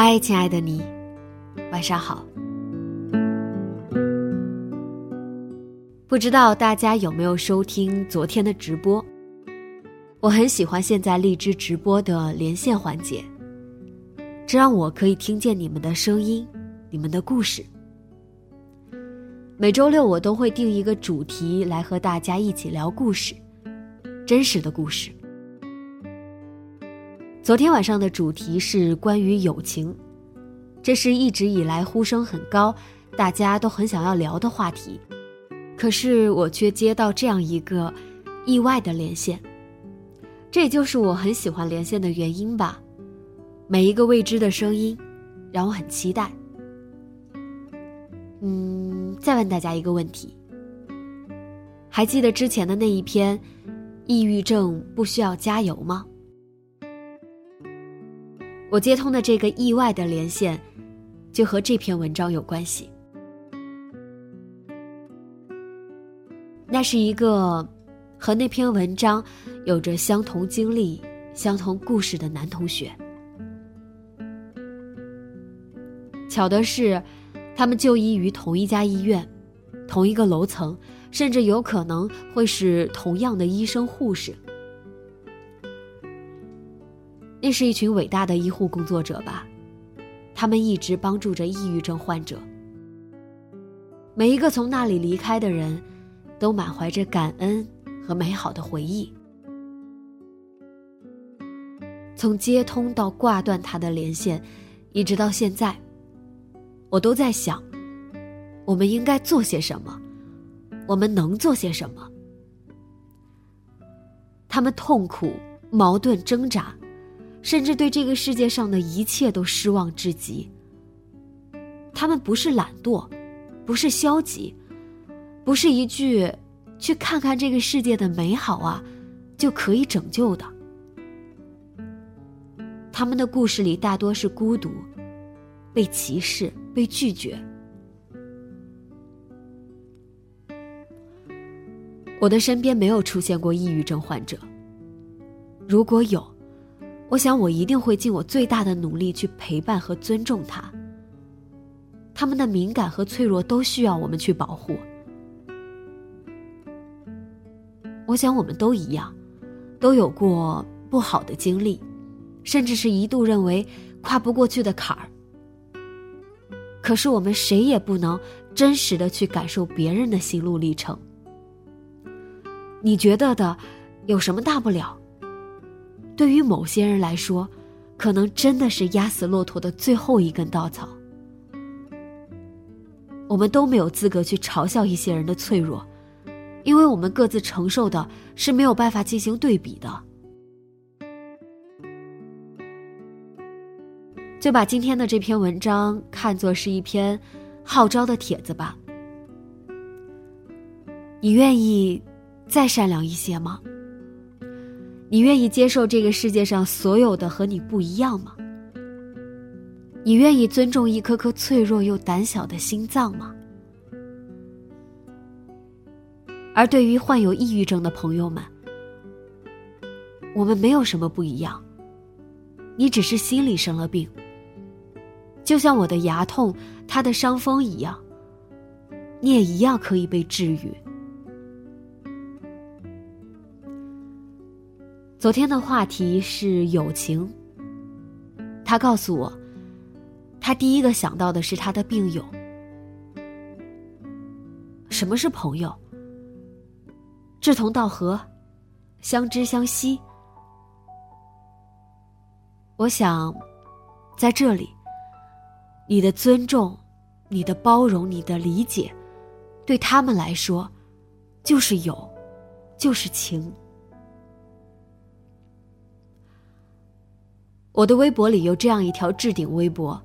嗨，亲爱的你，晚上好。不知道大家有没有收听昨天的直播？我很喜欢现在荔枝直播的连线环节，这让我可以听见你们的声音、你们的故事。每周六我都会定一个主题来和大家一起聊故事，真实的故事。昨天晚上的主题是关于友情，这是一直以来呼声很高，大家都很想要聊的话题。可是我却接到这样一个意外的连线，这也就是我很喜欢连线的原因吧。每一个未知的声音，让我很期待。嗯，再问大家一个问题：还记得之前的那一篇“抑郁症不需要加油”吗？我接通的这个意外的连线，就和这篇文章有关系。那是一个和那篇文章有着相同经历、相同故事的男同学。巧的是，他们就医于同一家医院、同一个楼层，甚至有可能会是同样的医生护士。那是一群伟大的医护工作者吧，他们一直帮助着抑郁症患者。每一个从那里离开的人，都满怀着感恩和美好的回忆。从接通到挂断他的连线，一直到现在，我都在想，我们应该做些什么，我们能做些什么。他们痛苦、矛盾、挣扎。甚至对这个世界上的一切都失望至极。他们不是懒惰，不是消极，不是一句“去看看这个世界的美好啊”就可以拯救的。他们的故事里大多是孤独、被歧视、被拒绝。我的身边没有出现过抑郁症患者，如果有。我想，我一定会尽我最大的努力去陪伴和尊重他。他们的敏感和脆弱都需要我们去保护。我想，我们都一样，都有过不好的经历，甚至是一度认为跨不过去的坎儿。可是，我们谁也不能真实的去感受别人的心路历程。你觉得的，有什么大不了？对于某些人来说，可能真的是压死骆驼的最后一根稻草。我们都没有资格去嘲笑一些人的脆弱，因为我们各自承受的是没有办法进行对比的。就把今天的这篇文章看作是一篇号召的帖子吧。你愿意再善良一些吗？你愿意接受这个世界上所有的和你不一样吗？你愿意尊重一颗颗脆弱又胆小的心脏吗？而对于患有抑郁症的朋友们，我们没有什么不一样，你只是心里生了病，就像我的牙痛、他的伤风一样，你也一样可以被治愈。昨天的话题是友情。他告诉我，他第一个想到的是他的病友。什么是朋友？志同道合，相知相惜。我想，在这里，你的尊重、你的包容、你的理解，对他们来说，就是友，就是情。我的微博里有这样一条置顶微博，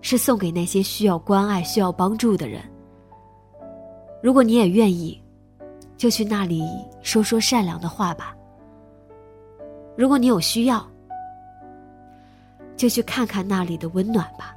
是送给那些需要关爱、需要帮助的人。如果你也愿意，就去那里说说善良的话吧。如果你有需要，就去看看那里的温暖吧。